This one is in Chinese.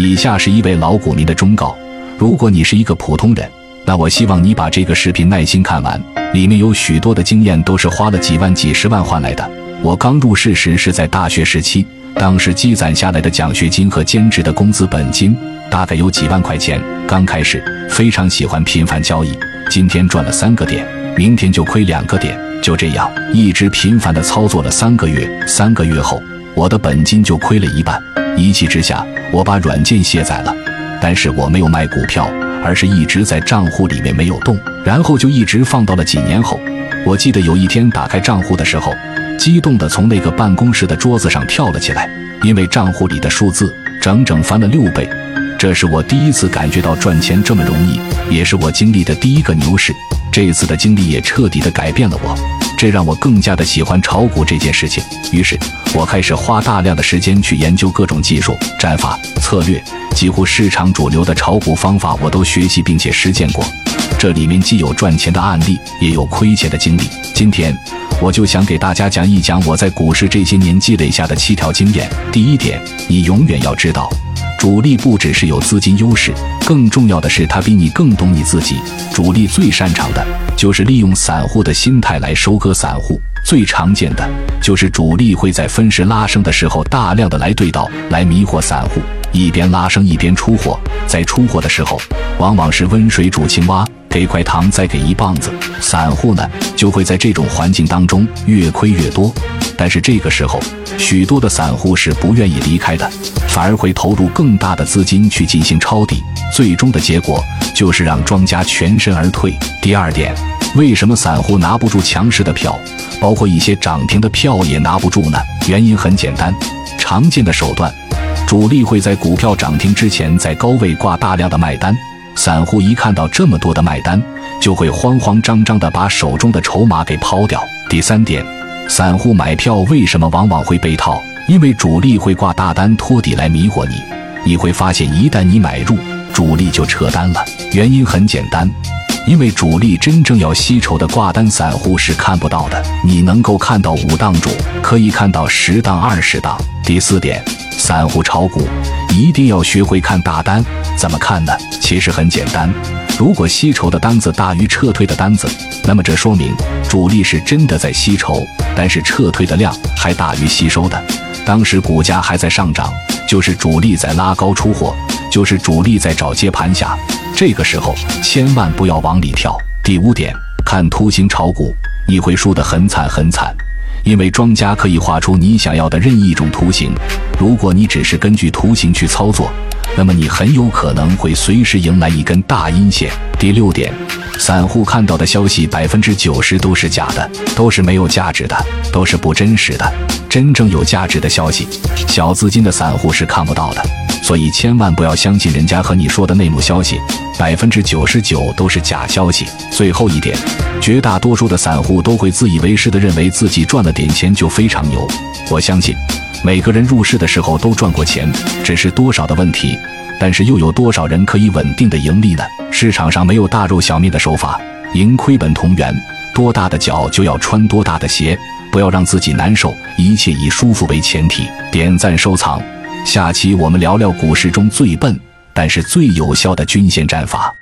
以下是一位老股民的忠告：如果你是一个普通人，那我希望你把这个视频耐心看完，里面有许多的经验都是花了几万、几十万换来的。我刚入市时是在大学时期，当时积攒下来的奖学金和兼职的工资本金大概有几万块钱。刚开始非常喜欢频繁交易，今天赚了三个点，明天就亏两个点，就这样一直频繁的操作了三个月。三个月后，我的本金就亏了一半。一气之下，我把软件卸载了，但是我没有卖股票，而是一直在账户里面没有动，然后就一直放到了几年后。我记得有一天打开账户的时候，激动地从那个办公室的桌子上跳了起来，因为账户里的数字整整翻了六倍。这是我第一次感觉到赚钱这么容易，也是我经历的第一个牛市。这次的经历也彻底的改变了我，这让我更加的喜欢炒股这件事情。于是，我开始花大量的时间去研究各种技术、战法、策略，几乎市场主流的炒股方法我都学习并且实践过。这里面既有赚钱的案例，也有亏钱的经历。今天，我就想给大家讲一讲我在股市这些年积累下的七条经验。第一点，你永远要知道。主力不只是有资金优势，更重要的是他比你更懂你自己。主力最擅长的就是利用散户的心态来收割散户，最常见的就是主力会在分时拉升的时候大量的来对倒，来迷惑散户，一边拉升一边出货。在出货的时候，往往是温水煮青蛙，给块糖再给一棒子，散户呢就会在这种环境当中越亏越多。但是这个时候，许多的散户是不愿意离开的，反而会投入更大的资金去进行抄底，最终的结果就是让庄家全身而退。第二点，为什么散户拿不住强势的票，包括一些涨停的票也拿不住呢？原因很简单，常见的手段，主力会在股票涨停之前在高位挂大量的卖单，散户一看到这么多的卖单，就会慌慌张张的把手中的筹码给抛掉。第三点。散户买票为什么往往会被套？因为主力会挂大单托底来迷惑你。你会发现，一旦你买入，主力就撤单了。原因很简单，因为主力真正要吸筹的挂单，散户是看不到的。你能够看到五档主，可以看到十档、二十档。第四点，散户炒股一定要学会看大单。怎么看呢？其实很简单。如果吸筹的单子大于撤退的单子，那么这说明主力是真的在吸筹，但是撤退的量还大于吸收的。当时股价还在上涨，就是主力在拉高出货，就是主力在找接盘侠。这个时候千万不要往里跳。第五点，看图形炒股，你会输得很惨很惨，因为庄家可以画出你想要的任意一种图形，如果你只是根据图形去操作。那么你很有可能会随时迎来一根大阴线。第六点，散户看到的消息百分之九十都是假的，都是没有价值的，都是不真实的。真正有价值的消息，小资金的散户是看不到的。所以千万不要相信人家和你说的内幕消息，百分之九十九都是假消息。最后一点，绝大多数的散户都会自以为是的认为自己赚了点钱就非常牛。我相信。每个人入市的时候都赚过钱，只是多少的问题。但是又有多少人可以稳定的盈利呢？市场上没有大肉小面的手法，盈亏本同源。多大的脚就要穿多大的鞋，不要让自己难受，一切以舒服为前提。点赞收藏，下期我们聊聊股市中最笨但是最有效的均线战法。